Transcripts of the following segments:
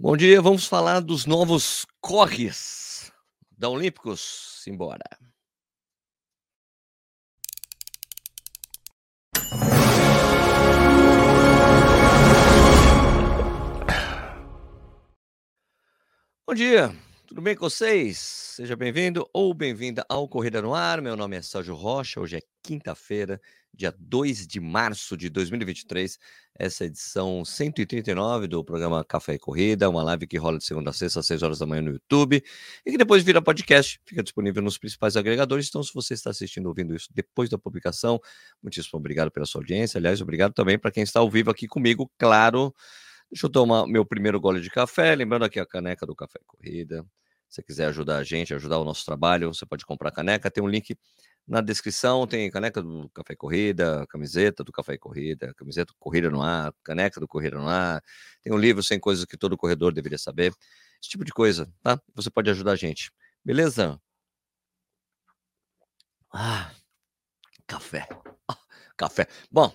Bom dia, vamos falar dos novos corres da Olímpicos. Simbora. Bom dia, tudo bem com vocês? Seja bem-vindo ou bem-vinda ao Corrida no Ar. Meu nome é Sérgio Rocha. Hoje é quinta-feira, dia 2 de março de 2023. Essa é a edição 139 do programa Café e Corrida, uma live que rola de segunda a sexta às 6 horas da manhã no YouTube e que depois vira podcast, fica disponível nos principais agregadores. Então, se você está assistindo ouvindo isso depois da publicação, muitíssimo obrigado pela sua audiência. Aliás, obrigado também para quem está ao vivo aqui comigo, claro. Deixa eu tomar meu primeiro gole de café, lembrando aqui a caneca do Café Corrida. Se você quiser ajudar a gente, ajudar o nosso trabalho, você pode comprar caneca. Tem um link na descrição, tem caneca do Café Corrida, camiseta do Café Corrida, camiseta do Corrida no Ar, caneca do Corrida no Ar. Tem um livro sem coisas que todo corredor deveria saber. Esse tipo de coisa, tá? Você pode ajudar a gente. Beleza? Ah, café. Ah, café. Bom,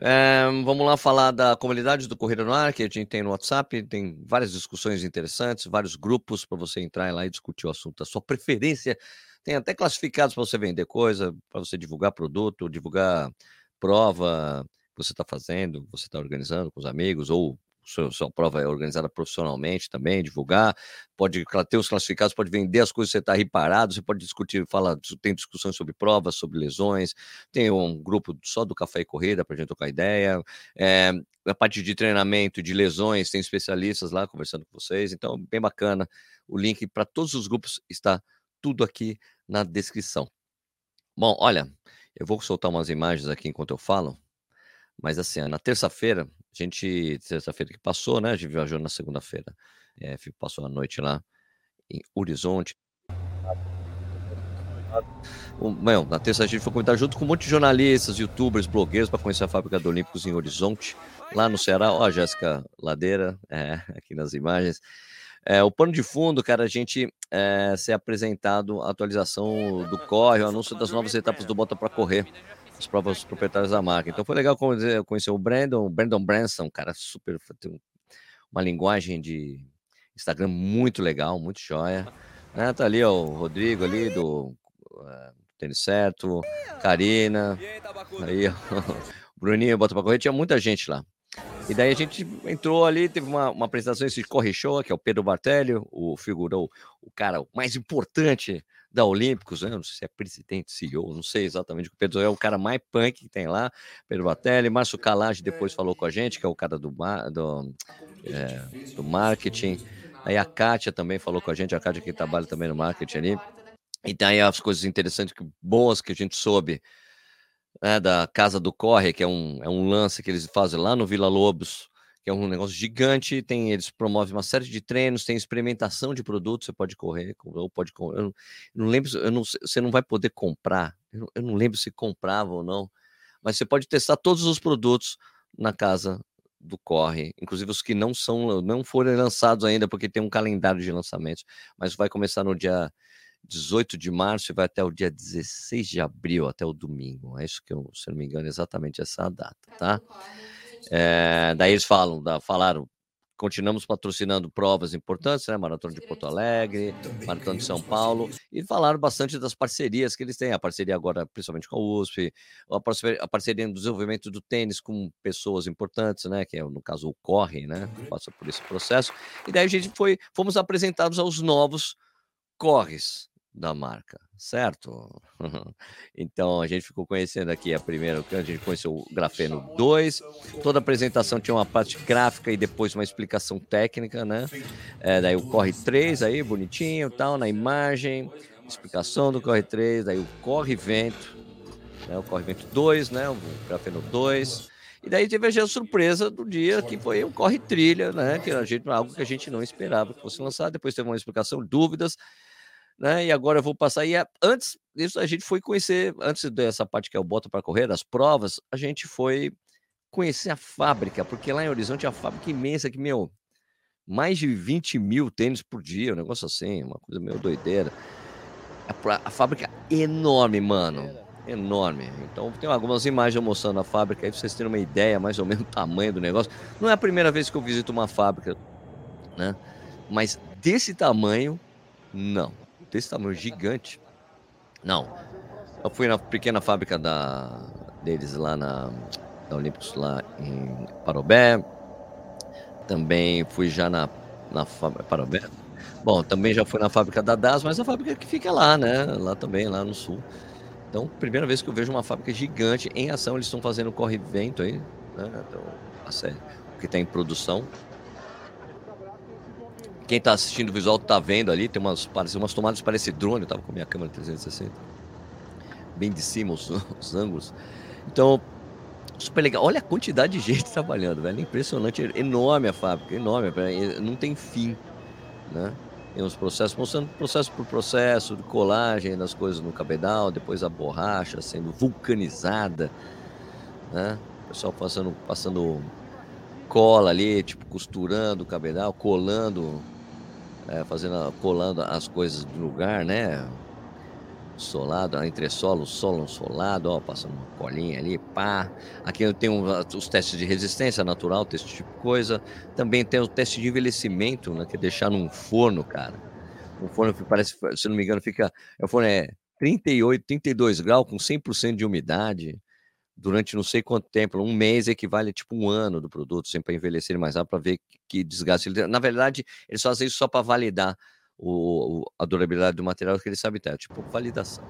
é, vamos lá falar da comunidade do Corrida no Ar, que a gente tem no WhatsApp, tem várias discussões interessantes, vários grupos para você entrar lá e discutir o assunto da sua preferência. Tem até classificados para você vender coisa, para você divulgar produto, divulgar prova que você está fazendo, você está organizando com os amigos, ou sua, sua prova é organizada profissionalmente também, divulgar, pode ter os classificados, pode vender as coisas que você está reparado, você pode discutir, fala, tem discussões sobre provas, sobre lesões, tem um grupo só do Café e Corrida para a gente trocar ideia, é, a parte de treinamento, de lesões, tem especialistas lá conversando com vocês, então bem bacana, o link para todos os grupos está tudo aqui na descrição. Bom, olha, eu vou soltar umas imagens aqui enquanto eu falo, mas assim, na terça-feira, a gente, terça-feira que passou, né? A gente viajou na segunda-feira. É, passou a noite lá em Horizonte. Meu, na terça a gente foi comentar junto com um monte de jornalistas, youtubers, blogueiros para conhecer a fábrica do Olímpicos em Horizonte, lá no Ceará. Ó, a Jéssica Ladeira, é, aqui nas imagens. É, o pano de fundo, cara, a gente é, ser apresentado a atualização do corre, o anúncio das novas etapas do Bota para Correr as provas proprietárias da marca. Então foi legal conhecer o Brandon, Brandon Branson, cara super, tem uma linguagem de Instagram muito legal, muito joia. Né? Tá ali ó, o Rodrigo ali do uh, Tênis Certo, Karina, aí ó, Bruninho bota para correr, tinha muita gente lá. E daí a gente entrou ali, teve uma, uma apresentação esse Corre Show, que é o Pedro Bartelli, o figurou o cara mais importante da Olímpicos, né? não sei se é presidente, CEO, não sei exatamente. O Pedro é o cara mais punk que tem lá, Pedro Batelli, Márcio Calage depois falou com a gente, que é o cara do, do, é, do marketing. Aí a Kátia também falou com a gente, a Kátia que trabalha também no marketing ali. E tem aí as coisas interessantes, boas que a gente soube, né, da Casa do Corre, que é um, é um lance que eles fazem lá no Vila Lobos, que é um negócio gigante. Tem, eles promovem uma série de treinos, tem experimentação de produtos, você pode correr, ou pode eu não, não lembro, eu não, você não vai poder comprar. Eu não, eu não lembro se comprava ou não, mas você pode testar todos os produtos na casa do Corre, inclusive os que não são, não foram lançados ainda, porque tem um calendário de lançamentos, mas vai começar no dia 18 de março e vai até o dia 16 de abril, até o domingo. É isso que eu, se não me engano, é exatamente essa data, tá? É, daí eles falam, da, falaram, continuamos patrocinando provas importantes, né? Maratona de Porto Alegre, Maratona de São Paulo, e falaram bastante das parcerias que eles têm, a parceria agora principalmente com a USP, a parceria, a parceria no desenvolvimento do tênis com pessoas importantes, né? Que é no caso o Corre, né? Passa por esse processo. E daí a gente foi, fomos apresentados aos novos corres da marca, certo? então a gente ficou conhecendo aqui a primeira, a gente conheceu o Grafeno 2, toda apresentação tinha uma parte gráfica e depois uma explicação técnica, né? É, daí o Corre 3 aí, bonitinho, tal, na imagem, explicação do Corre 3, daí o Corre Vento, né? o Corre Vento 2, né? O Grafeno 2. E daí teve a surpresa do dia, que foi o Corre Trilha, né? Que a gente, algo que a gente não esperava que fosse lançado. Depois teve uma explicação, dúvidas né? E agora eu vou passar. E antes disso, a gente foi conhecer, antes dessa parte que é o Bota para Correr, das provas, a gente foi conhecer a fábrica, porque lá em Horizonte é uma fábrica imensa que, meu, mais de 20 mil tênis por dia, um negócio assim, uma coisa meio doideira. A, a fábrica é enorme, mano. Enorme. Então tem algumas imagens mostrando a fábrica aí pra vocês terem uma ideia mais ou menos do tamanho do negócio. Não é a primeira vez que eu visito uma fábrica né? Mas desse tamanho, não. Desse tamanho gigante, não. Eu fui na pequena fábrica da, deles lá na, da Olímpicos, lá em Parobé. Também fui já na, na fábrica. Parobé? Bom, também já fui na fábrica da DAS, mas a fábrica que fica lá, né? Lá também, lá no sul. Então, primeira vez que eu vejo uma fábrica gigante em ação, eles estão fazendo corre-vento aí, né? Então, a série, que está em produção. Quem está assistindo o visual está vendo ali, tem umas, parece, umas tomadas, parece drone, eu estava com a minha câmera 360. Bem de cima os, os ângulos. Então, super legal. Olha a quantidade de gente trabalhando, velho. Impressionante, enorme a fábrica, enorme, não tem fim, né? Tem uns processos, mostrando processo por processo, de colagem das coisas no cabedal, depois a borracha sendo vulcanizada, né? O pessoal passando, passando cola ali, tipo, costurando o cabedal, colando, é, fazendo, colando as coisas do lugar, né? solado, entre solo, solado, ó, passando uma colinha ali, pá. Aqui eu tenho os testes de resistência natural, esse tipo de coisa. Também tem o teste de envelhecimento, né, que é deixar num forno, cara. Um forno que parece, se não me engano, fica, o forno é 38, 32 graus com 100% de umidade durante não sei quanto tempo, um mês equivale a tipo um ano do produto, sempre para envelhecer mais rápido, para ver que desgaste. Na verdade, eles fazem isso só para validar o, a durabilidade do material que ele sabe ter, tipo validação.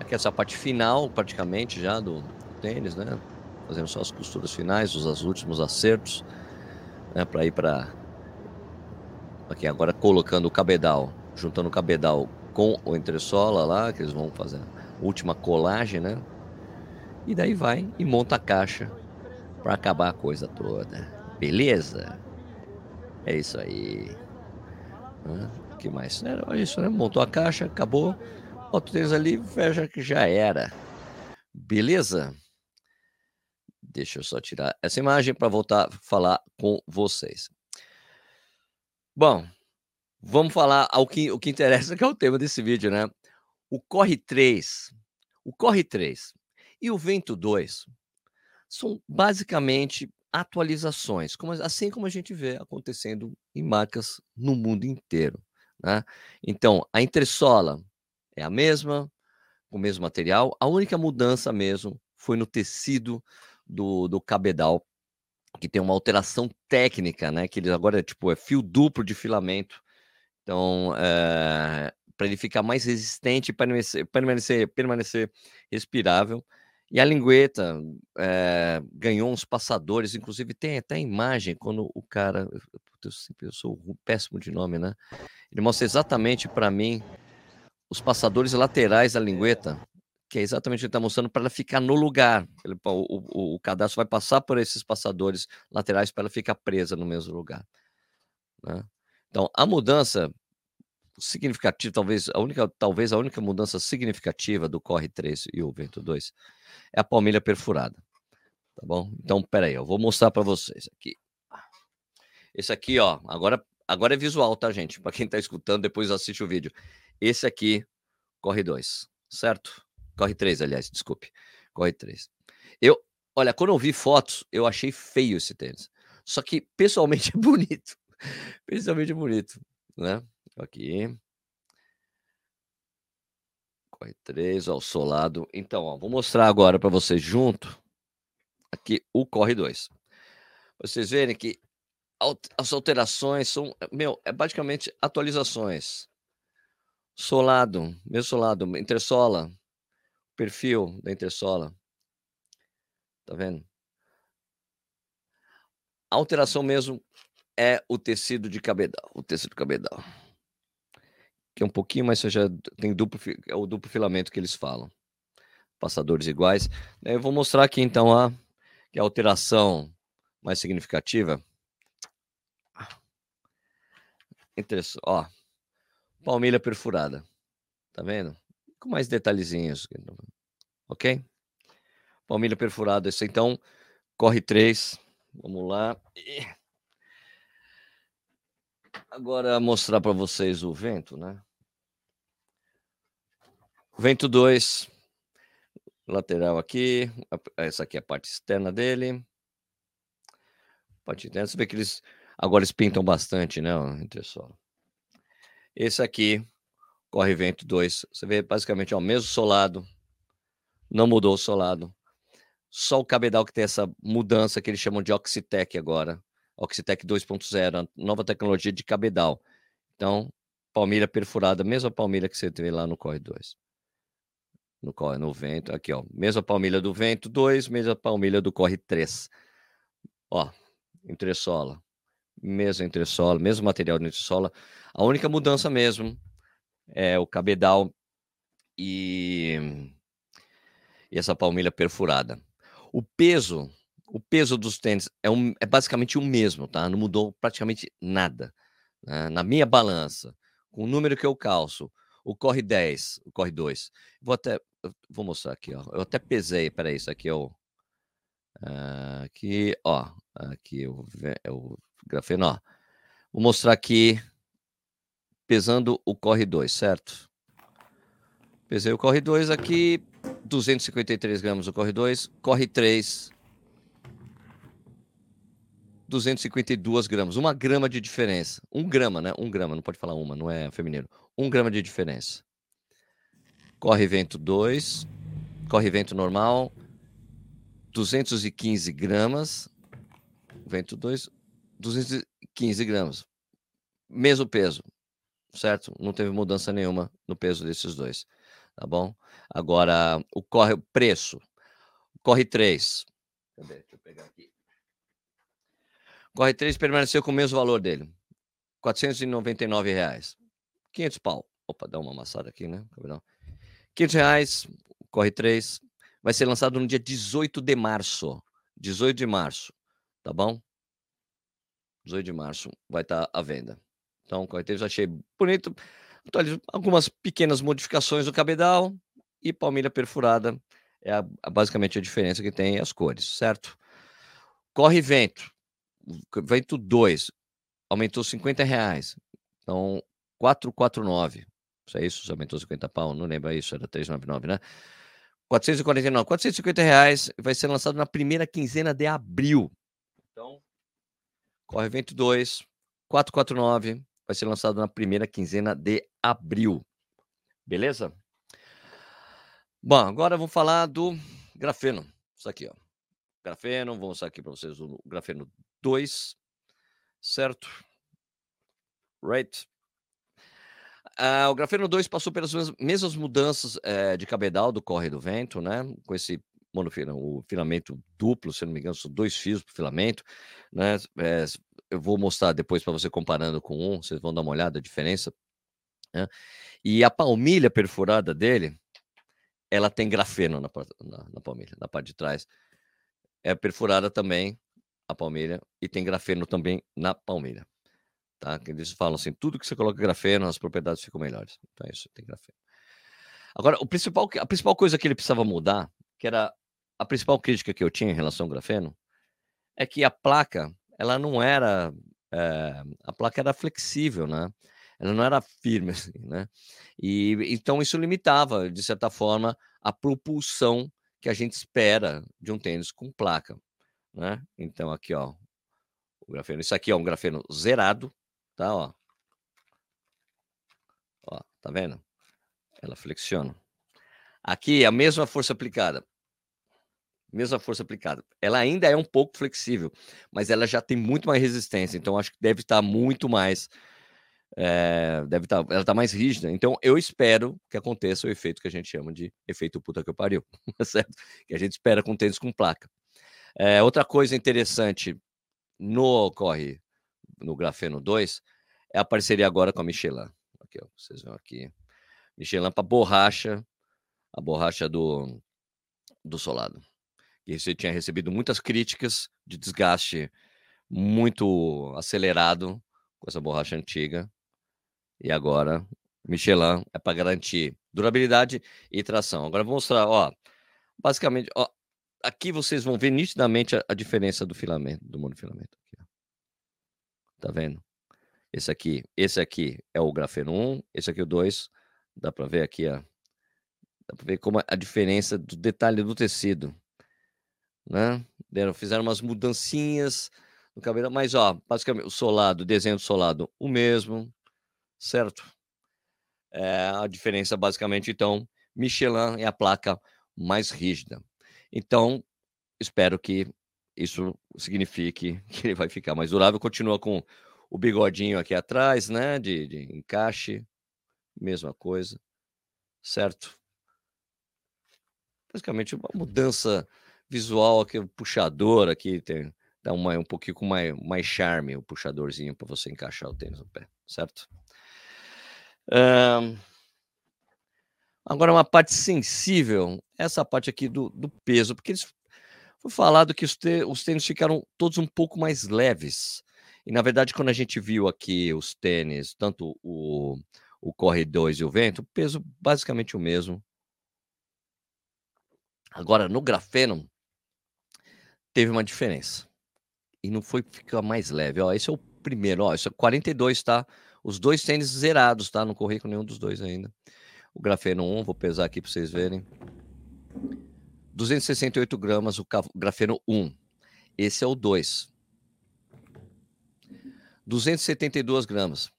Aqui essa parte final, praticamente, já do tênis, né? Fazendo só as costuras finais, os últimos acertos, né? Para ir para. Aqui agora colocando o cabedal, juntando o cabedal com o entressola lá, que eles vão fazer a última colagem, né? E daí vai e monta a caixa para acabar a coisa toda. Beleza? É isso aí. O que mais? Era isso, né? Montou a caixa, acabou. Bota o ali, fecha que já era. Beleza? Deixa eu só tirar essa imagem para voltar a falar com vocês. Bom, vamos falar ao que, o que interessa, que é o tema desse vídeo, né? O Corre 3, o Corre 3 e o Vento 2 são basicamente atualizações, como, assim como a gente vê acontecendo em marcas no mundo inteiro. Né? Então, a entressola é a mesma, o mesmo material, a única mudança mesmo foi no tecido do, do cabedal, que tem uma alteração técnica, né? Que ele agora é tipo é fio duplo de filamento. Então, é, eh, para ele ficar mais resistente permanecer, permanecer, permanecer respirável. E a lingueta é, ganhou uns passadores, inclusive tem até imagem quando o cara. Eu, eu sou péssimo de nome, né? Ele mostra exatamente para mim os passadores laterais da lingueta, que é exatamente o que ele está mostrando para ela ficar no lugar. Ele, o, o, o, cadastro vai passar por esses passadores laterais para ela ficar presa no mesmo lugar. Né? Então, a mudança significativa, talvez a única, talvez a única mudança significativa do Corre 3 e o Vento 2 é a palmilha perfurada. Tá bom? Então, peraí, eu vou mostrar para vocês aqui. Esse aqui, ó, agora, agora é visual, tá, gente? Para quem tá escutando, depois assiste o vídeo. Esse aqui, corre 2, certo? Corre 3, aliás, desculpe. Corre 3. Eu, olha, quando eu vi fotos, eu achei feio esse tênis. Só que pessoalmente é bonito. Pessoalmente é bonito, né? Aqui corre 3, ó, o solado. Então, ó, vou mostrar agora para vocês junto aqui o corre 2. Vocês verem que as alterações são, meu, é basicamente atualizações. Solado, mesmo solado, intersola, perfil da intersola. Tá vendo? A alteração mesmo é o tecido de cabedal, o tecido cabedal que é um pouquinho mais, já tem duplo, é o duplo filamento que eles falam. Passadores iguais. Eu vou mostrar aqui então a, que a alteração mais significativa. Interessante, ó. Palmilha perfurada. Tá vendo? Com mais detalhezinhos. Ok? Palmilha perfurada. Esse então corre três. Vamos lá. Agora mostrar para vocês o vento, né? Vento 2, lateral aqui, essa aqui é a parte externa dele. Parte interna, você vê que eles Agora eles pintam bastante, né? O. Esse aqui, corre vento 2. Você vê basicamente o mesmo solado. Não mudou o solado. Só o cabedal que tem essa mudança que eles chamam de Oxitec agora. Oxitec 2.0, nova tecnologia de cabedal. Então, palmilha perfurada, mesma palmilha que você vê lá no Corre 2. No Corre no Vento, aqui ó, mesma palmilha do Vento 2, mesma palmilha do Corre 3. Ó, entressola, mesmo entressola, mesmo material de entressola. A única mudança mesmo é o cabedal e, e essa palmilha perfurada. O peso, o peso dos tênis é, um, é basicamente o mesmo, tá? Não mudou praticamente nada. Né? Na minha balança, com o número que eu calço, o corre 10, o corre 2. Vou até vou mostrar aqui, ó. Eu até pesei, peraí, isso aqui é o uh, aqui, ó, aqui é o grafeno, ó. Vou mostrar aqui pesando o corre 2, certo? Pesei o corre 2 aqui, 253 gramas o corre 2, corre 3, 252 gramas, uma grama de diferença. Um grama, né? Um grama, não pode falar uma, não é feminino. Um grama de diferença. Corre vento 2, corre vento normal, 215 gramas, vento 2, 215 gramas. Mesmo peso, certo? Não teve mudança nenhuma no peso desses dois, tá bom? Agora, o corre, preço. Corre 3. Cadê? Deixa eu pegar aqui. Corre 3 permaneceu com o mesmo valor dele. 499 reais. 500 pau. Opa, dá uma amassada aqui, né? 500 reais, corre 3. Vai ser lançado no dia 18 de março. 18 de março, tá bom? 18 de março vai estar tá à venda. Então, corre 3 eu achei bonito. Algumas pequenas modificações do cabedal e palmilha perfurada. É a, a, basicamente a diferença que tem as cores, certo? Corre vento. Vento 2 aumentou 50 reais. Então, 449. Isso é isso? Aumentou 50 pau? Não lembro isso, era 399, né? 449. 450 reais vai ser lançado na primeira quinzena de abril. Então, Corre Vento 2, 449. Vai ser lançado na primeira quinzena de abril. Beleza? Bom, agora vamos falar do grafeno. Isso aqui, ó. Grafeno, vou mostrar aqui para vocês o grafeno 2, certo? Right. Ah, o grafeno 2 passou pelas mesmas mudanças é, de cabedal do corre do vento, né? Com esse monofilament, o filamento duplo, se não me engano, são dois fios por filamento, né? É, eu vou mostrar depois para você comparando com um, vocês vão dar uma olhada a diferença. Né? E a palmilha perfurada dele, ela tem grafeno na, na, na palmilha, na parte de trás. É perfurada também a palmilha e tem grafeno também na palmilha. Tá? Eles falam assim, tudo que você coloca grafeno, as propriedades ficam melhores. Então é isso, tem grafeno. Agora, o principal, a principal coisa que ele precisava mudar, que era a principal crítica que eu tinha em relação ao grafeno, é que a placa, ela não era, é, a placa era flexível, né? Ela não era firme, assim, né? E então isso limitava, de certa forma, a propulsão que a gente espera de um tênis com placa, né? Então aqui, ó, o grafeno. Isso aqui é um grafeno zerado, tá? Ó, ó tá vendo? Ela flexiona. Aqui é a mesma força aplicada. Mesma força aplicada. Ela ainda é um pouco flexível, mas ela já tem muito mais resistência. Então, acho que deve estar muito mais. É, deve estar, ela está mais rígida. Então, eu espero que aconteça o efeito que a gente chama de efeito puta que eu pariu, certo? Que a gente espera com tênis com placa. É, outra coisa interessante no corre no Grafeno 2 é a parceria agora com a Michelin. Aqui, ó, vocês vão aqui. Michelin para borracha, a borracha do, do solado. E você tinha recebido muitas críticas de desgaste muito acelerado com essa borracha antiga. E agora, Michelin é para garantir durabilidade e tração. Agora vou mostrar, ó, basicamente, ó, aqui vocês vão ver nitidamente a, a diferença do filamento, do monofilamento. Tá vendo? Esse aqui, esse aqui é o grafeno 1, esse aqui é o 2. Dá para ver aqui, ó. Dá para ver como a diferença do detalhe do tecido né? Deram, fizeram umas mudancinhas no cabelo, mas ó, basicamente o solado, o desenho do solado, o mesmo, certo? É, a diferença basicamente então, Michelin é a placa mais rígida. Então, espero que isso signifique que ele vai ficar mais durável. Continua com o bigodinho aqui atrás, né? De, de encaixe, mesma coisa, certo? Basicamente uma mudança visual aqui, o puxador aqui tem dá uma, um pouquinho com mais, mais charme o puxadorzinho para você encaixar o tênis no pé, certo? Um, agora uma parte sensível, essa parte aqui do, do peso, porque eles foi falado que os, os tênis ficaram todos um pouco mais leves. E na verdade, quando a gente viu aqui os tênis, tanto o, o Corre 2 e o Vento, o peso basicamente o mesmo. Agora, no grafeno, teve uma diferença. E não foi ficar mais leve. Ó, esse é o primeiro, ó, esse é 42, tá? Os dois tênis zerados, tá? Não corri com nenhum dos dois ainda. O grafeno 1, vou pesar aqui para vocês verem. 268 gramas o grafeno 1. Esse é o 2. 272 gramas.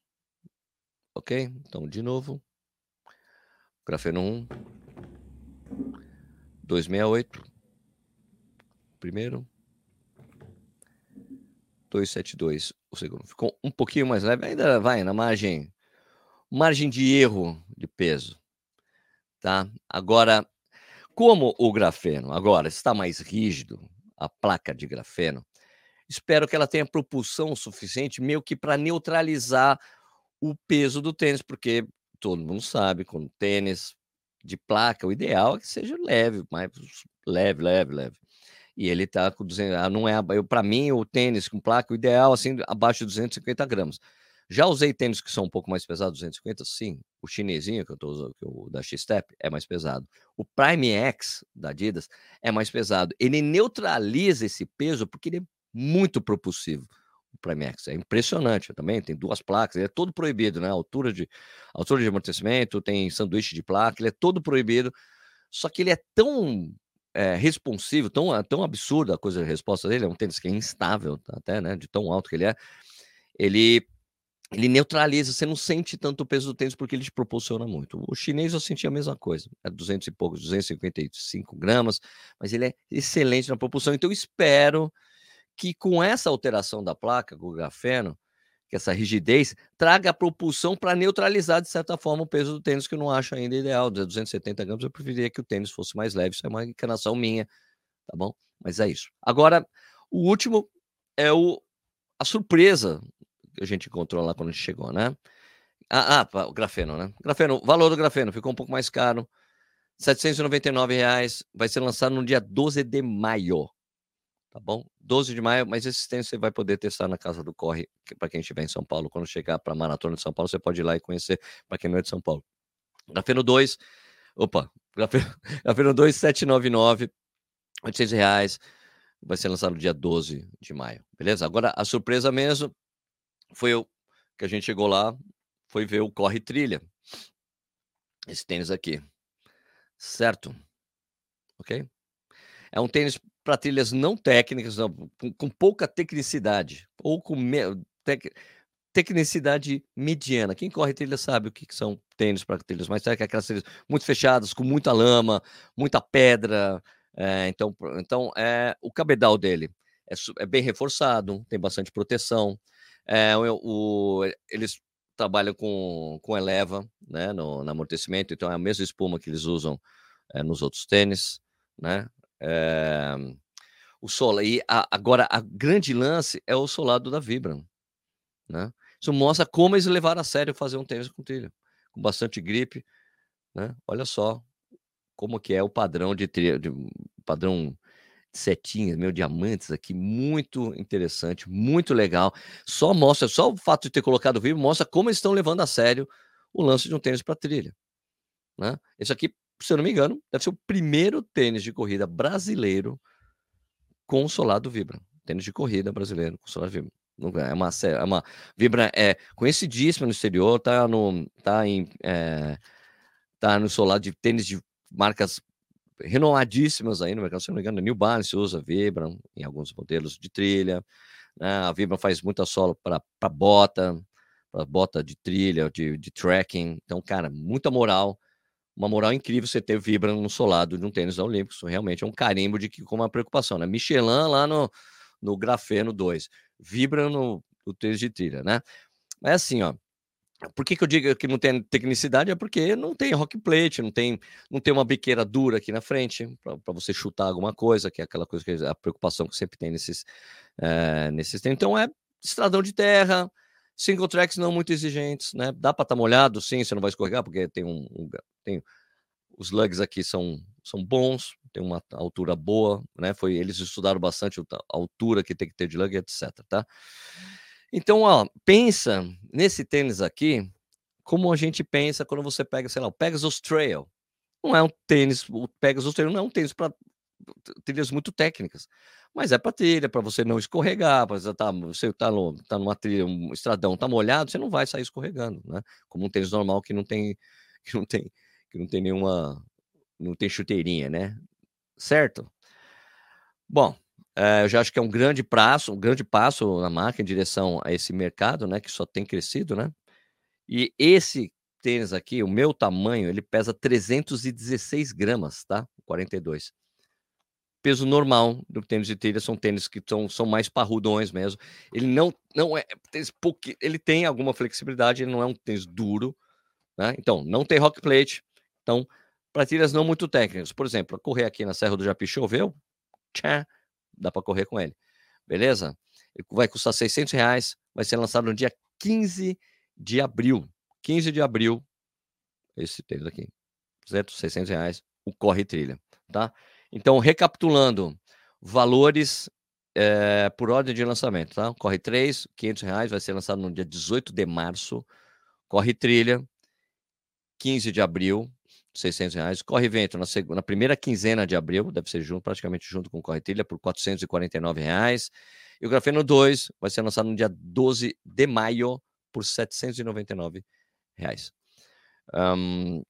Ok? Então, de novo. Grafeno 1. 268. Primeiro. 272 o segundo. Ficou um pouquinho mais leve. Ainda vai na margem. Margem de erro de peso. Tá? Agora, como o grafeno agora está mais rígido, a placa de grafeno, espero que ela tenha propulsão suficiente meio que para neutralizar o peso do tênis, porque todo mundo sabe, com tênis de placa, o ideal é que seja leve, mais leve, leve, leve. E ele está com 200, ah, não é, para mim o tênis com placa, o ideal assim abaixo de 250 gramas. Já usei tênis que são um pouco mais pesados, 250, sim. O chinesinho que eu estou usando, que da X-Step, é mais pesado. O Prime X da Adidas é mais pesado. Ele neutraliza esse peso porque ele é muito propulsivo. O Prime X é impressionante também. Tem duas placas, ele é todo proibido, né? Altura de, altura de amortecimento, tem sanduíche de placa, ele é todo proibido. Só que ele é tão é, responsivo, tão, tão absurda a coisa de resposta dele, é um tênis que é instável, até, né? De tão alto que ele é. Ele ele neutraliza, você não sente tanto o peso do tênis porque ele te proporciona muito. O chinês eu senti a mesma coisa, é 200 e poucos, 255 gramas, mas ele é excelente na propulsão. Então eu espero que com essa alteração da placa, com o grafeno, que essa rigidez, traga a propulsão para neutralizar, de certa forma, o peso do tênis, que eu não acho ainda ideal. 270 gramas, eu preferia que o tênis fosse mais leve, isso é uma encarnação minha, tá bom? Mas é isso. Agora, o último é o, a surpresa a gente encontrou lá quando a gente chegou, né? Ah, ah, o grafeno, né? Grafeno, valor do grafeno ficou um pouco mais caro. 799 reais, vai ser lançado no dia 12 de maio. Tá bom? 12 de maio, mas esse tempo você vai poder testar na casa do Corre, para quem estiver em São Paulo. Quando chegar para Maratona de São Paulo, você pode ir lá e conhecer, para quem não é de São Paulo. Grafeno 2, opa, grafeno, grafeno 2, 799, 800 reais, vai ser lançado no dia 12 de maio, beleza? Agora, a surpresa mesmo foi o que a gente chegou lá, foi ver o Corre Trilha. Esse tênis aqui. Certo? Ok? É um tênis para trilhas não técnicas, não, com, com, pouca tecnicidade, ou com me, tec, tecnicidade mediana. Quem corre trilha sabe o que, que são tênis para trilhas mais técnicas, aquelas trilhas muito fechadas, com muita lama, muita pedra. É, então, então é, o cabedal dele é, é bem reforçado, tem bastante proteção. É, o, o, eles trabalham com, com eleva né, no, no, amortecimento, então é a mesma espuma que eles usam é, nos outros tênis, né? É, o sol e a, agora a grande lance é o solado da Vibram, né? Isso mostra como eles levaram a sério fazer um tênis com trilha, com bastante gripe, né? Olha só como que é o padrão de de padrão setinhas, meio diamantes aqui, muito interessante, muito legal. Só mostra, só o fato de ter colocado vivo mostra como eles estão levando a sério o lance de um tênis para trilha. Né? Esse aqui, se eu não me engano, deve ser o primeiro tênis de corrida brasileiro com solado Vibra. Tênis de corrida brasileiro com solado Vibra. É uma, é uma Vibra é conhecidíssima no exterior, tá no tá em é, tá no solado de tênis de marcas renomadíssimas aí no mercado, se não me engano, New Balance usa Vibram em alguns modelos de trilha, Né? A Vibram faz muita solo para bota, para bota de trilha, de, de trekking. Então, cara, muita moral. Uma moral incrível você ter Vibram no solado de um tênis da Olímpicos. Realmente é um carimbo de que com uma preocupação, né? Michelin lá no, no Grafeno 2, Vibram no, no tênis de trilha, né? Mas assim, ó, por que, que eu digo que não tem tecnicidade? É porque não tem rock plate, não tem, não tem uma biqueira dura aqui na frente para você chutar alguma coisa, que é aquela coisa que a preocupação que sempre tem nesses, é, nesses Então é estradão de terra, single tracks não muito exigentes, né? Dá para estar tá molhado, sim, você não vai escorregar, porque tem um, um tem os lugs aqui são, são bons, tem uma altura boa, né? Foi eles estudaram bastante a altura que tem que ter de lug, etc, tá? Então, ó, pensa nesse tênis aqui como a gente pensa quando você pega, sei lá, o Pegasus Trail. Não é um tênis, o Pegasus Trail não é um tênis para trilhas muito técnicas, mas é para trilha, para você não escorregar, para você tá, você tá, no, tá numa trilha, um estradão tá molhado, você não vai sair escorregando, né? Como um tênis normal que não tem que não tem que não tem nenhuma não tem chuteirinha, né? Certo? Bom, eu já acho que é um grande passo, um grande passo na marca em direção a esse mercado, né, que só tem crescido, né? E esse tênis aqui, o meu tamanho, ele pesa 316 gramas, tá? 42. Peso normal do tênis de trilha são tênis que são, são mais parrudões mesmo. Ele não, não é tênis ele tem alguma flexibilidade, ele não é um tênis duro, né? Então, não tem rock plate. Então, para trilhas não muito técnicas, por exemplo, correr aqui na Serra do Japi choveu, tchá, dá para correr com ele. Beleza? Ele vai custar 600 reais, vai ser lançado no dia 15 de abril. 15 de abril, esse tênis aqui, 200, 600 reais, o Corre Trilha, tá? Então, recapitulando, valores é, por ordem de lançamento, tá? Corre 3, 500 reais, vai ser lançado no dia 18 de março. Corre Trilha, 15 de abril, 600 reais. Corre Vento na, segunda, na primeira quinzena de abril, deve ser junto, praticamente junto com o Corre Trilha, por 449 reais. E o Grafeno 2 vai ser lançado no dia 12 de maio por 799 reais. Um,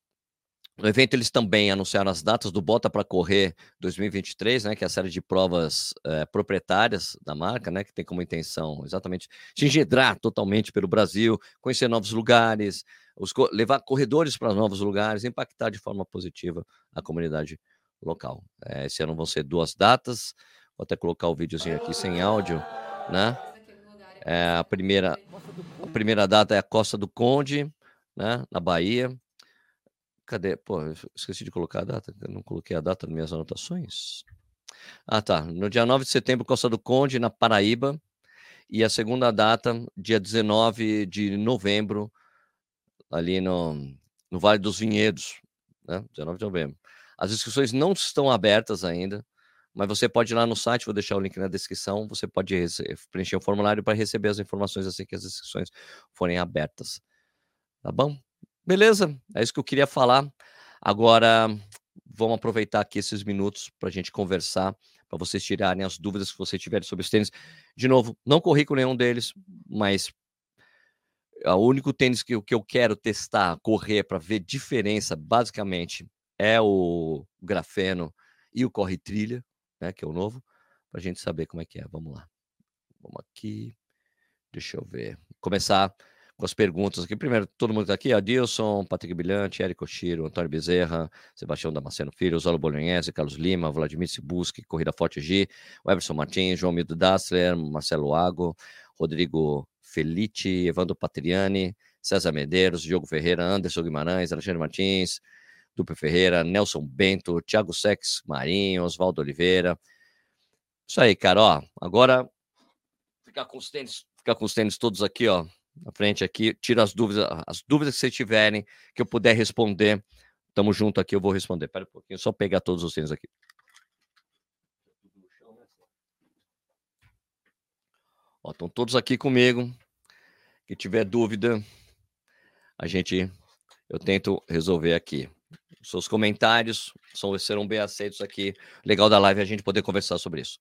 no evento, eles também anunciaram as datas do Bota para Correr 2023, né, que é a série de provas é, proprietárias da marca, né, que tem como intenção exatamente se engedrar totalmente pelo Brasil, conhecer novos lugares, levar corredores para novos lugares, impactar de forma positiva a comunidade local. É, esse ano vão ser duas datas, vou até colocar o videozinho aqui sem áudio, né? É, a, primeira, a primeira data é a Costa do Conde, né, na Bahia, Cadê? Pô, esqueci de colocar a data. Eu não coloquei a data nas minhas anotações. Ah, tá. No dia 9 de setembro, Costa do Conde, na Paraíba. E a segunda data, dia 19 de novembro, ali no, no Vale dos Vinhedos, né? 19 de novembro. As inscrições não estão abertas ainda, mas você pode ir lá no site, vou deixar o link na descrição, você pode preencher o formulário para receber as informações assim que as inscrições forem abertas. Tá bom? Beleza, é isso que eu queria falar. Agora, vamos aproveitar aqui esses minutos para a gente conversar, para vocês tirarem as dúvidas que vocês tiverem sobre os tênis. De novo, não corri com nenhum deles, mas o único tênis que, que eu quero testar, correr para ver diferença, basicamente, é o grafeno e o corre trilha, né, que é o novo, para a gente saber como é que é. Vamos lá. Vamos aqui. Deixa eu ver. Começar com as perguntas aqui. Primeiro, todo mundo está aqui: Adilson, Patrick Bilhante, Érico Chiro, Antônio Bezerra, Sebastião Damasceno Filho, Oswaldo Bolognese, Carlos Lima, Vladimir Sibuski, Corrida Forte G, Everson Martins, João Mildo Dassler, Marcelo Ago, Rodrigo Felice, Evandro Patriani, César Medeiros, Diogo Ferreira, Anderson Guimarães, Alexandre Martins, Dupe Ferreira, Nelson Bento, Thiago Sex Marinho, Oswaldo Oliveira. Isso aí, cara, ó. Agora ficar com os tênis, ficar com os tênis todos aqui, ó, na frente aqui, tira as dúvidas, as dúvidas que vocês tiverem, que eu puder responder. Tamo junto aqui, eu vou responder. Espera um pouquinho, só pegar todos os tênis aqui. Ó, estão todos aqui comigo. Quem tiver dúvida, a gente, eu tento resolver aqui. Seus comentários são, serão bem aceitos aqui. Legal da live a gente poder conversar sobre isso.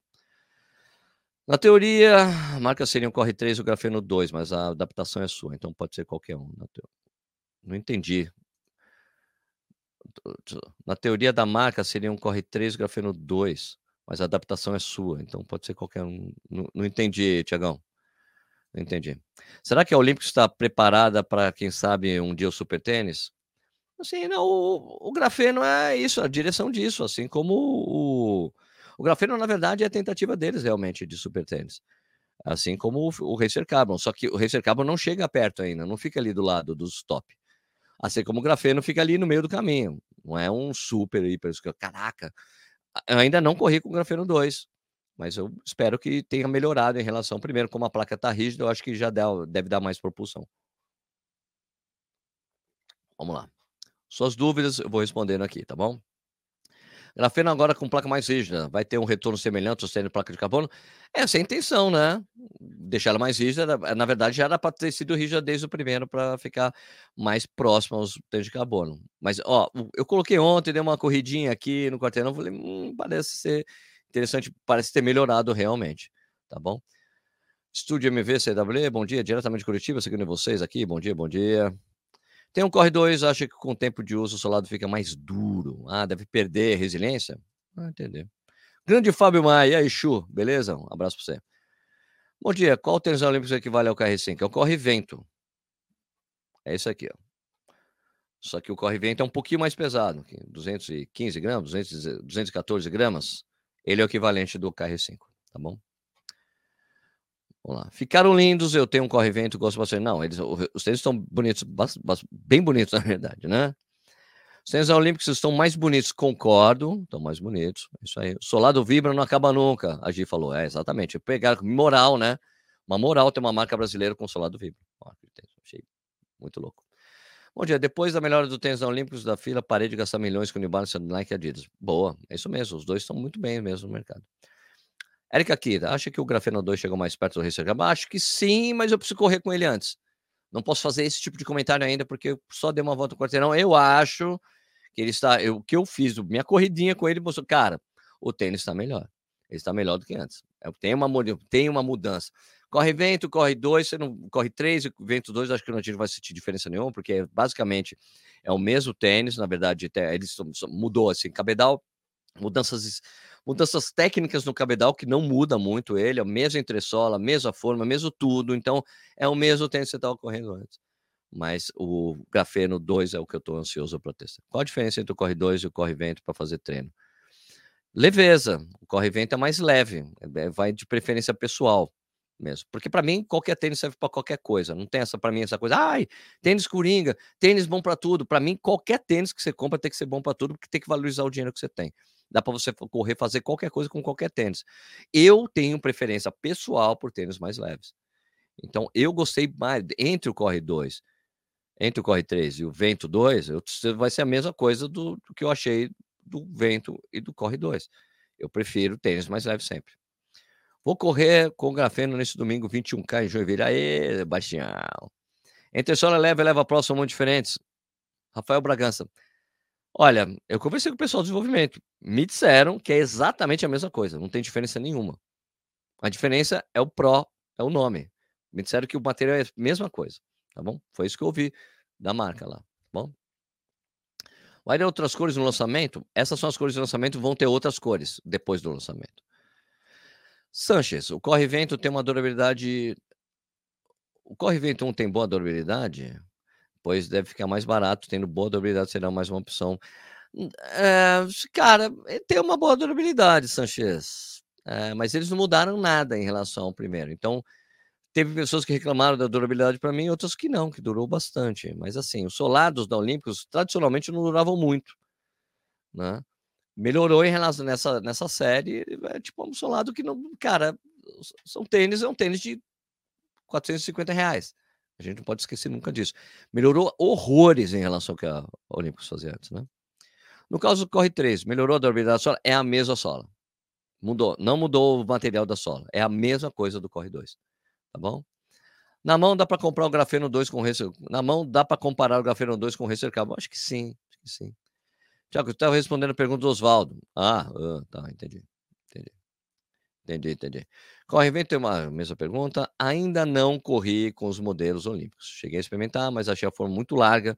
Na teoria, a marca seria um Corre 3 e o Grafeno 2, mas a adaptação é sua, então pode ser qualquer um. Não entendi. Na teoria da marca seria um Corre 3 e o Grafeno 2, mas a adaptação é sua, então pode ser qualquer um. Não, não entendi, Tiagão. Entendi. Será que a Olímpica está preparada para, quem sabe, um dia o super tênis? Assim, não, o, o grafeno é isso, a direção disso, assim como o, o grafeno, na verdade, é a tentativa deles realmente de super tênis. Assim como o, o Racer Carbon, só que o Racer Carbon não chega perto ainda, não fica ali do lado dos top. Assim como o grafeno fica ali no meio do caminho. Não é um super hiper. Caraca, ainda não corri com o grafeno 2, mas eu espero que tenha melhorado em relação. Primeiro, como a placa está rígida, eu acho que já deve dar mais propulsão. Vamos lá. Suas dúvidas eu vou respondendo aqui, tá bom? Grafeno agora com placa mais rígida, vai ter um retorno semelhante ao sustento placa de carbono? Essa é a intenção, né? Deixar ela mais rígida, na verdade já era para ter sido rígida desde o primeiro para ficar mais próximo aos tênis de carbono. Mas, ó, eu coloquei ontem, dei uma corridinha aqui no quarteirão, falei, hum, parece ser interessante, parece ter melhorado realmente, tá bom? Estúdio MV CW, bom dia, diretamente de Curitiba, seguindo vocês aqui, bom dia, bom dia. Tem um Corre 2, acha que com o tempo de uso o solado fica mais duro. Ah, deve perder resiliência? Ah, entender. Grande Fábio Maia, e aí, Chu, beleza? Um abraço para você. Bom dia, qual tênis olímpico equivale ao KR5? É o Corre Vento. É isso aqui, ó. Só que o Corre Vento é um pouquinho mais pesado, 215 gramas, 200, 214 gramas. Ele é o equivalente do KR5, tá bom? Vamos lá. Ficaram lindos, eu tenho um corre-vento, gosto bastante. Não, eles, os tênis estão bonitos, bem bonitos, na verdade, né? Os tênis olímpicos estão mais bonitos, concordo, estão mais bonitos. É isso aí. O solado vibra, não acaba nunca, a Gi falou. É, exatamente. Pegar moral, né? Uma moral ter uma marca brasileira com solado vibra. Achei muito louco. Bom dia. Depois da melhora do tênis olímpicos da fila, parei de gastar milhões com o New Balance, Nike e Adidas. Boa, é isso mesmo. Os dois estão muito bem mesmo no mercado. Érica Kida, acha que o Grafeno 2 chegou mais perto do Carbon? Acho que sim, mas eu preciso correr com ele antes. Não posso fazer esse tipo de comentário ainda, porque eu só dei uma volta no quarteirão. Eu acho que ele está. O que eu fiz, minha corridinha com ele, mostrou, cara, o tênis está melhor. Ele está melhor do que antes. É, tem uma, tem uma mudança. Corre vento, corre dois, você não corre três, vento dois, acho que não vai sentir diferença nenhuma, porque basicamente é o mesmo tênis, na verdade, ele mudou assim, cabedal, mudanças mudanças técnicas no cabedal que não muda muito ele, é a mesma entressola, a mesma forma, mesmo tudo, então é o mesmo tênis que você estava correndo antes. Mas o grafeno 2 é o que eu estou ansioso para testar. Qual a diferença entre o corre 2 e o corre vento para fazer treino? Leveza. O corre vento é mais leve, é, vai de preferência pessoal mesmo. Porque para mim qualquer tênis serve para qualquer coisa. Não tem essa para mim essa coisa. Ai, tênis coringa, tênis bom para tudo. Para mim qualquer tênis que você compra tem que ser bom para tudo, porque tem que valorizar o dinheiro que você tem. Dá para você correr, fazer qualquer coisa com qualquer tênis. Eu tenho preferência pessoal por tênis mais leves. Então, eu gostei mais entre o Corre 2, entre o Corre 3 e o Vento 2, eu, vai ser a mesma coisa do, do, que eu achei do Vento e do Corre 2. Eu prefiro tênis mais leve sempre. Vou correr com o grafeno nesse domingo 21K em Joinville. Aê, baixinho. Entre sola leva e leva próximo muito diferentes. Rafael Bragança. Olha, eu conversei com o pessoal do desenvolvimento. Me disseram que é exatamente a mesma coisa, não tem diferença nenhuma. A diferença é o Pro, é o nome. Me disseram que o material é a mesma coisa, tá bom? Foi isso que eu ouvi da marca lá, tá bom? Vai ter outras cores no lançamento? Essas são as cores do lançamento, vão ter outras cores depois do lançamento. Sanches, o Corre Vento tem uma durabilidade. O Corre Vento 1 tem boa durabilidade? Pois deve ficar mais barato, tendo boa durabilidade será mais uma opção. É, cara, eh, tem uma boa durabilidade, Sanchez. É, mas eles não mudaram nada em relação ao primeiro. Então, teve pessoas que reclamaram da durabilidade para mim, outras que não, que durou bastante. Mas assim, os solados da Olímpicos tradicionalmente não duravam muito, né? Melhorou em relação nessa nessa série, é tipo um solado que não, cara, são tênis, é um tênis de 450 reais. A gente não pode esquecer nunca disso. Melhorou horrores em relação ao que a Olímpicos fazia antes, né? No caso do Corre 3, melhorou a durabilidade da sola? É a mesma sola. Mudou. Não mudou o material da sola. É a mesma coisa do Corre 2. Tá bom? Na mão dá para comprar o Grafeno 2 com o Racer. Na mão dá para comparar o Grafeno 2 com o Racer Carbon? Acho que sim. Acho que sim. Tiago, eu estava respondendo a pergunta do Oswaldo. Ah, uh, tá, entendi. Entendi. Entendi, entendi. Corre vento tem uma mesma pergunta. Ainda não corri com os modelos olímpicos. Cheguei a experimentar, mas achei a forma muito larga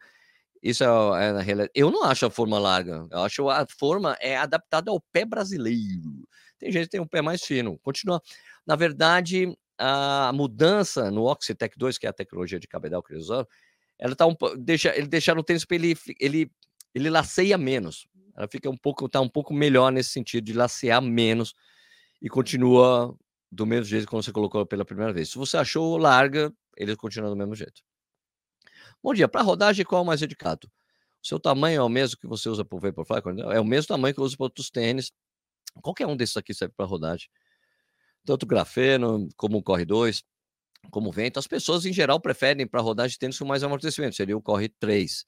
isso é, é na realidade. Eu não acho a forma larga. Eu acho a forma é adaptada ao pé brasileiro. Tem gente que tem um pé mais fino. Continua. Na verdade, a mudança no Oxitec 2, que é a tecnologia de cabedal que eles usam, ela tá um, deixa, ele deixar o tênis para ele, ele, ele laceia menos. Ela fica um pouco, tá um pouco melhor nesse sentido de lacear menos e continua do mesmo jeito quando você colocou pela primeira vez. Se você achou larga, ele continua do mesmo jeito. Bom dia. Para rodagem, qual é o mais indicado? O seu tamanho é o mesmo que você usa para o Vaporfly? É o mesmo tamanho que eu uso para outros tênis. Qualquer um desses aqui serve para rodagem. Tanto grafeno, como o Corre 2, como o vento. As pessoas, em geral, preferem para rodagem tênis com mais amortecimento. Seria o Corre 3.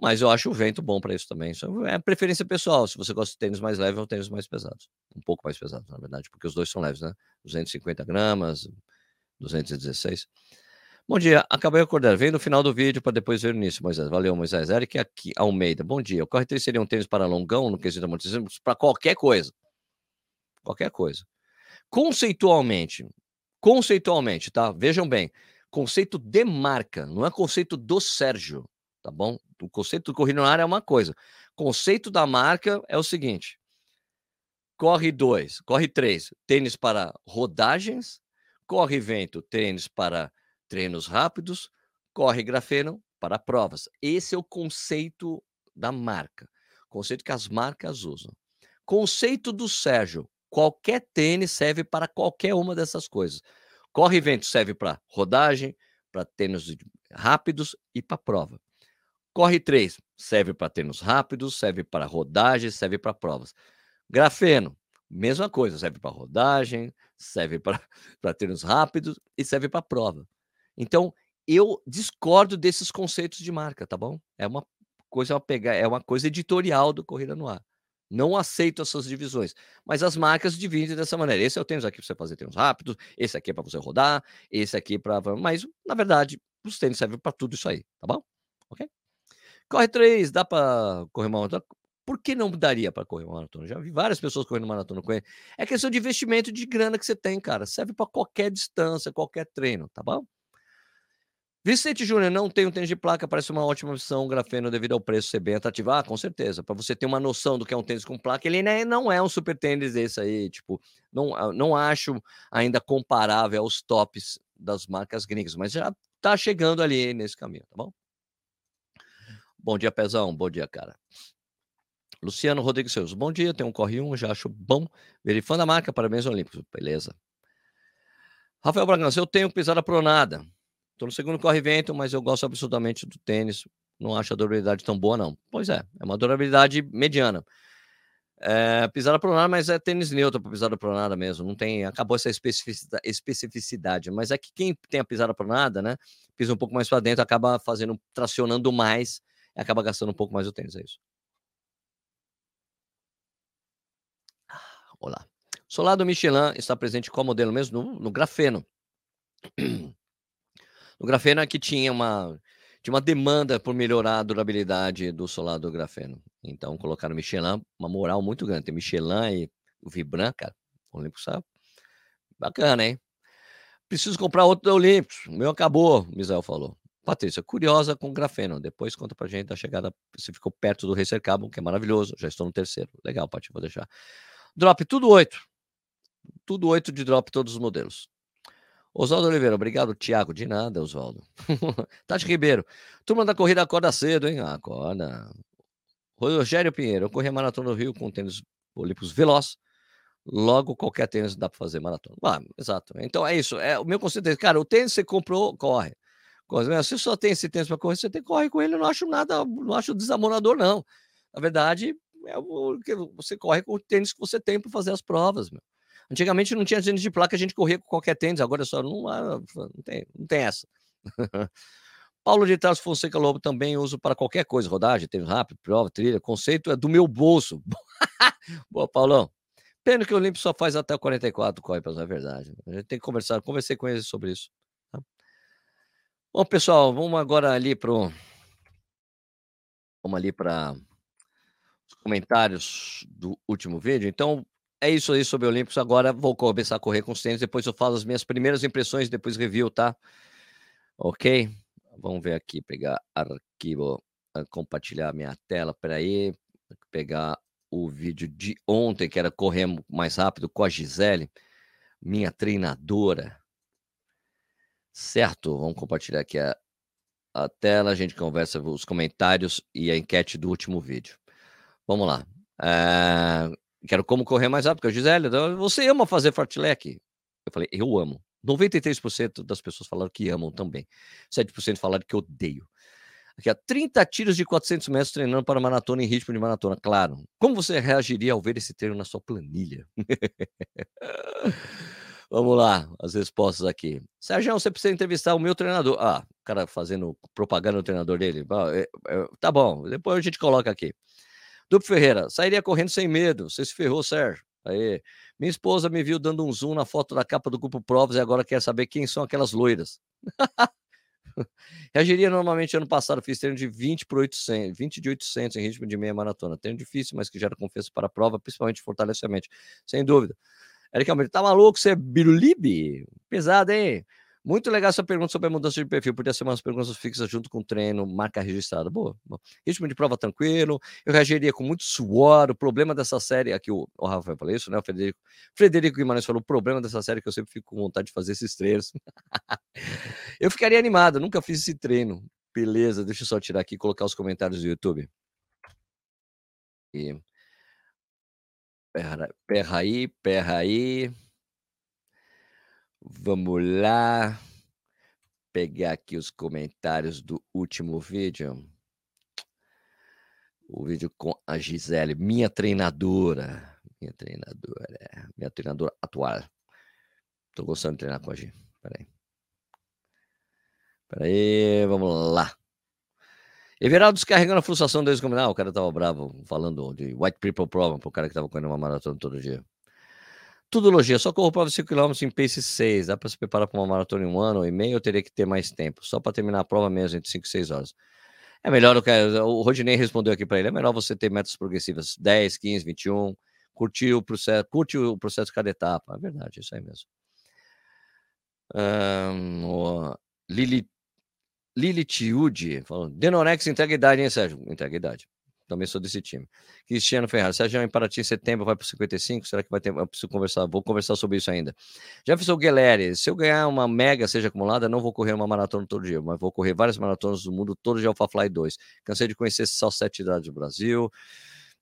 Mas eu acho o vento bom para isso também. Isso é preferência pessoal. Se você gosta de tênis mais leve ou tênis mais pesados. Um pouco mais pesados, na verdade, porque os dois são leves, né? 250 gramas, 216. Bom dia, acabei de acordar. Vem no final do vídeo para depois ver o início, Moisés. Valeu, Moisés. Eric aqui, Almeida. Bom dia. O Corre 3 seria um tênis para longão, no quesito amortecimento, para qualquer coisa. Qualquer coisa. Conceitualmente, conceitualmente, tá? Vejam bem. Conceito de marca, não é conceito do Sérgio, tá bom? O conceito do corrida na é uma coisa. Conceito da marca é o seguinte: corre 2, corre 3, tênis para rodagens, corre vento, tênis para treinos rápidos, corre grafeno para provas. Esse é o conceito da marca, conceito que as marcas usam. Conceito do Sérgio: qualquer tênis serve para qualquer uma dessas coisas. Corre vento serve para rodagem, para tênis rápidos e para prova. Corre 3 serve para treinos rápidos, serve para rodagem, serve para provas. Grafeno, mesma coisa, serve para rodagem, serve para treinos rápidos e serve para prova. Então, eu discordo desses conceitos de marca, tá bom? É uma coisa a pegar, é uma coisa editorial do Corrida no Ar. Não aceito essas divisões. Mas as marcas dividem dessa maneira. Esse é o tênis aqui para você fazer tênis rápidos, esse aqui é para você rodar, esse aqui para. Mas, na verdade, os tênis servem para tudo isso aí, tá bom? Ok? Corre 3, dá para correr uma maratona? Por que não daria para correr uma maratona? Já vi várias pessoas correndo maratona com ele. É questão de investimento de grana que você tem, cara. Serve para qualquer distância, qualquer treino, tá bom? Vicente Júnior, não tem um tênis de placa, parece uma ótima opção, grafeno, devido ao preço ser bem atrativo. Ah, com certeza. Para você ter uma noção do que é um tênis com placa, ele não é um super tênis desse aí. Tipo, não, ah, não acho ainda comparável aos tops das marcas gringas, mas já tá chegando ali nesse caminho, tá bom? Bom dia, Pezão. Bom dia, cara. Luciano Rodrigues Seus. Bom dia, tem um Corre 1, já acho bom. Verifando a marca, parabéns Olímpicos. Beleza. Rafael Bragança, eu tenho pisada pronada. Estou no segundo corre vento, mas eu gosto absolutamente do tênis. Não acho a durabilidade tão boa, não. Pois é, é uma durabilidade mediana. É, pisada pronada, mas é tênis neutro para pisada pronada mesmo. Não tem, acabou essa especificidade, especificidade. Mas é que quem tem a pisada pronada, né, pisa um pouco mais para dentro, acaba fazendo, tracionando mais acaba gastando um pouco mais o tênis, é isso. Olá. Solado Michelin está presente qual modelo mesmo? No, no grafeno. No grafeno é que tinha uma, tinha uma demanda por melhorar a durabilidade do solado grafeno. Então colocaram Michelin, uma moral muito grande. Tem Michelin e o Vibran, cara. O Olímpicos sabe. Bacana, hein? Preciso comprar outro da Olímpicos. O meu acabou, Misael falou. Patrícia, curiosa com grafeno. Depois conta pra gente da chegada. Você ficou perto do Racer Carbon, que é maravilhoso. Já estou no terceiro. Legal, Paty, vou deixar. Drop, tudo oito. Tudo oito de drop, todos os modelos. Oswaldo Oliveira, obrigado, Tiago. De nada, Oswaldo. Tati Ribeiro, turma da corrida acorda cedo, hein? Acorda. Rogério Pinheiro, eu corri a maratona do Rio com tênis olímpicos veloz. Logo, qualquer tênis dá para fazer maratona. Ah, exato. Então é isso. É, o meu conceito é, cara, o tênis você comprou, corre. Né, se só tem esse tênis para correr, você tem que correr com ele. Eu não acho nada, não acho desamonador, não. Na verdade, é o que você corre com o tênis que você tem para fazer as provas. Meu. Antigamente não tinha tênis de placa, a gente corria com qualquer tênis, agora só não, não, tem, não tem essa. Paulo de Tarso Fonseca Lobo também uso para qualquer coisa, rodagem, tênis rápido, prova, trilha, conceito é do meu bolso. Boa, Paulão. Pena que o Olímpio só faz até o 44 corre, é verdade. A gente tem que conversar, conversei com eles sobre isso. Bom, pessoal, vamos agora ali para Vamos ali para os comentários do último vídeo. Então, é isso aí sobre Olímpicos. Agora vou começar a correr com os tênis. Depois eu falo as minhas primeiras impressões, depois review, tá? Ok? Vamos ver aqui, pegar arquivo, compartilhar minha tela. Peraí, pegar o vídeo de ontem, que era correr mais rápido com a Gisele, minha treinadora. Certo? Vamos compartilhar aqui a, a tela, a gente conversa os comentários e a enquete do último vídeo. Vamos lá. É, quero como correr mais rápido, a Gisele, você ama fazer fartlek? Eu falei, eu amo. 93% das pessoas falaram que amam também. 7% falaram que odeio. Aqui, ó, 30 tiros de 400 metros treinando para maratona em ritmo de maratona. Claro. Como você reagiria ao ver esse treino na sua planilha? Vamos lá, as respostas aqui. Sérgio, você precisa entrevistar o meu treinador. Ah, o cara fazendo propaganda do treinador dele. É, é, tá bom, depois a gente coloca aqui. Duplo Ferreira, sairia correndo sem medo. Você se ferrou, Sérgio. Aí. Minha esposa me viu dando um zoom na foto da capa do grupo Provas e agora quer saber quem são aquelas loiras. Reagiria normalmente ano passado, fiz treino de 20 por 800, 20 de 800 em ritmo de meia maratona. Treino difícil, mas que gera confiança para a prova, principalmente mente. Sem dúvida. Eric Almeida, tá maluco? Você é birulibe? Pesado, hein? Muito legal essa pergunta sobre a mudança de perfil. Podia ser umas perguntas fixas junto com o treino, marca registrada. Boa. Ritmo de prova tranquilo. Eu reagiria com muito suor. O problema dessa série, aqui o, o Rafael falou isso, né? O Frederico, Frederico Guimarães falou: o problema dessa série é que eu sempre fico com vontade de fazer esses treinos. eu ficaria animado, nunca fiz esse treino. Beleza, deixa eu só tirar aqui e colocar os comentários do YouTube. E... Perra, perra aí, perra aí. Vamos lá. Pegar aqui os comentários do último vídeo. O vídeo com a Gisele, minha treinadora. Minha treinadora, minha treinadora atual. Tô gostando de treinar com a Gi. Peraí. Peraí, vamos lá. Everaldo descarregando a frustração deles como. Ah, o cara tava bravo falando de White People Problem pro cara que tava correndo uma maratona todo dia. Tudo elogia, só corro prova 5 km em pace 6. Dá para se preparar para uma maratona em um ano e meio, eu teria que ter mais tempo, só para terminar a prova mesmo, entre 5 e 6 horas. É melhor, o Rodinei respondeu aqui para ele, é melhor você ter metas progressivas, 10, 15, 21, curtir o processo, curte o processo de cada etapa. É verdade, isso aí mesmo. Um, Lili, Lili Tiudi falou, Denorex entrega idade, hein, Sérgio? Entrega idade. Também sou desse time. Cristiano Ferraz, Sérgio em Paraty em setembro vai para 55. Será que vai ter? Eu preciso conversar, vou conversar sobre isso ainda. Jefferson Guilherme, se eu ganhar uma mega seja acumulada, não vou correr uma maratona todo dia, mas vou correr várias maratonas do mundo todo de Alpha Fly 2. Cansei de conhecer só sete idades do Brasil.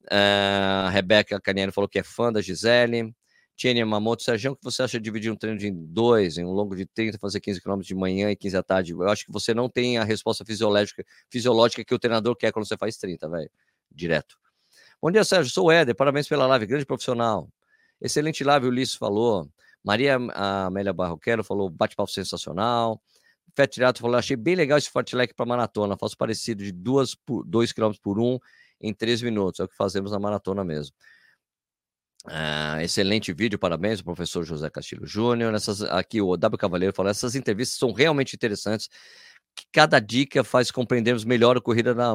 Uh, Rebeca Caniano falou que é fã da Gisele. Tiene Mamoto, Sérgio, o que você acha de dividir um treino de dois, em um longo de 30, fazer 15 km de manhã e 15 à tarde? Eu acho que você não tem a resposta fisiológica, fisiológica que o treinador quer quando você faz 30, velho direto. Bom dia, Sérgio. Sou o Éder. Parabéns pela live. Grande profissional. Excelente live, Ulisses falou. Maria Amélia Barroquero falou bate-papo sensacional. Fetirato falou: achei bem legal esse fartlek para maratona. Faço parecido de 2 km por 1 um, em 3 minutos. É o que fazemos na maratona mesmo. Ah, excelente vídeo, parabéns, professor José Castilho Júnior. Essas, aqui o W Cavaleiro falou: essas entrevistas são realmente interessantes. Cada dica faz compreendermos melhor a corrida na,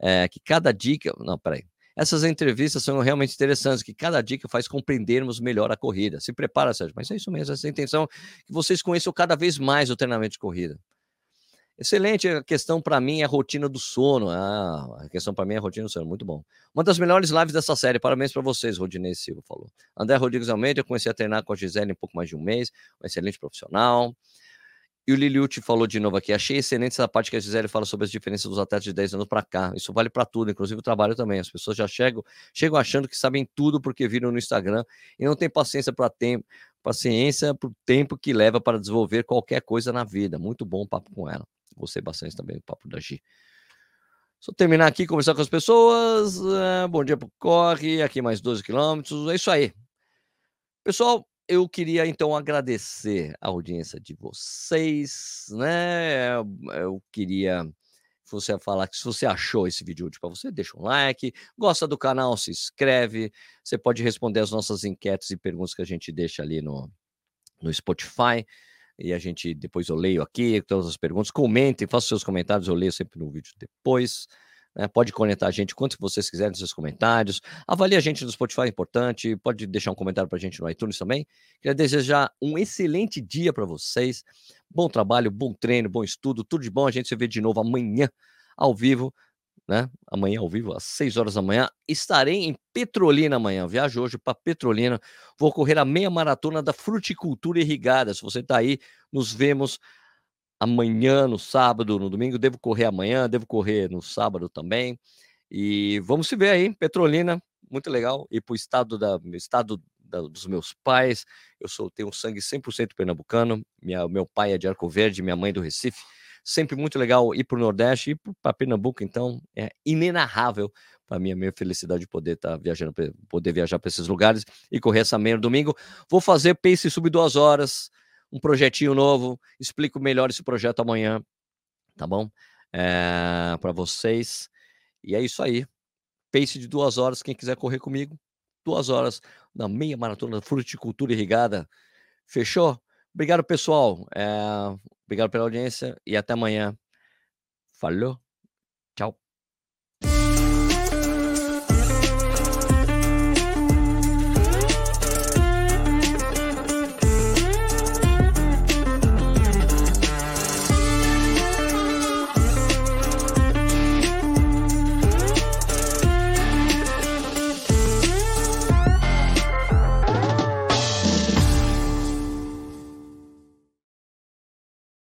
é, que cada dica. Não, peraí. Essas entrevistas são realmente interessantes, que cada dica faz compreendermos melhor a corrida. Se prepara, Sérgio, mas é isso mesmo, essa é a intenção, que vocês conheçam cada vez mais o treinamento de corrida. Excelente, a questão para mim é a rotina do sono. Ah, a questão para mim é a rotina do sono, muito bom. Uma das melhores lives dessa série, parabéns para vocês, Rodinei Silva falou. André Rodrigues Almeida, eu comecei a treinar com a Gisele em pouco mais de um mês, um excelente profissional. E o Liliuti falou de novo aqui. Achei excelente essa parte que a Gisele fala sobre as diferenças dos atletas de 10 anos para cá. Isso vale para tudo, inclusive o trabalho também. As pessoas já chegam, chegam achando que sabem tudo porque viram no Instagram e não tem paciência para tempo, paciência para o tempo que leva para desenvolver qualquer coisa na vida. Muito bom papo com ela. Gostei bastante também do papo da Gi. Só terminar aqui, conversar com as pessoas. É, bom dia pro Corre, aqui mais 12 quilômetros. É isso aí. Pessoal, eu queria então agradecer a audiência de vocês, né? Eu queria que você falar que se você achou esse vídeo útil para você, deixa um like, gosta do canal, se inscreve. Você pode responder as nossas enquetes e perguntas que a gente deixa ali no, no Spotify. E a gente depois eu leio aqui todas as perguntas. Comentem, façam seus comentários, eu leio sempre no vídeo depois. Né? Pode conectar a gente quanto vocês quiserem nos seus comentários. Avalie a gente no Spotify, é importante. Pode deixar um comentário para a gente no iTunes também. Queria desejar um excelente dia para vocês. Bom trabalho, bom treino, bom estudo, tudo de bom. A gente se vê de novo amanhã, ao vivo, né? Amanhã ao vivo, às 6 horas da manhã. Estarei em Petrolina amanhã. Viajo hoje para Petrolina. Vou correr a meia maratona da fruticultura irrigada. Se você está aí, nos vemos amanhã, no sábado, no domingo. Devo correr amanhã, devo correr no sábado também. E vamos se ver aí, Petrolina, muito legal. Ir para o estado, da, estado da, dos meus pais. Eu sou tenho sangue 100% pernambucano. Minha, meu pai é de Arco Verde, minha mãe do Recife. Sempre muito legal ir para o Nordeste, ir para Pernambuco, então é inenarrável para mim a minha felicidade de poder estar tá viajando, poder viajar para esses lugares e correr essa meia no domingo. Vou fazer pace sub duas horas, um projetinho novo. Explico melhor esse projeto amanhã, tá bom? É, para vocês. E é isso aí. Pace de duas horas. Quem quiser correr comigo, duas horas na meia maratona da fruticultura irrigada. Fechou? Obrigado, pessoal. É, obrigado pela audiência e até amanhã. Falou. Tchau.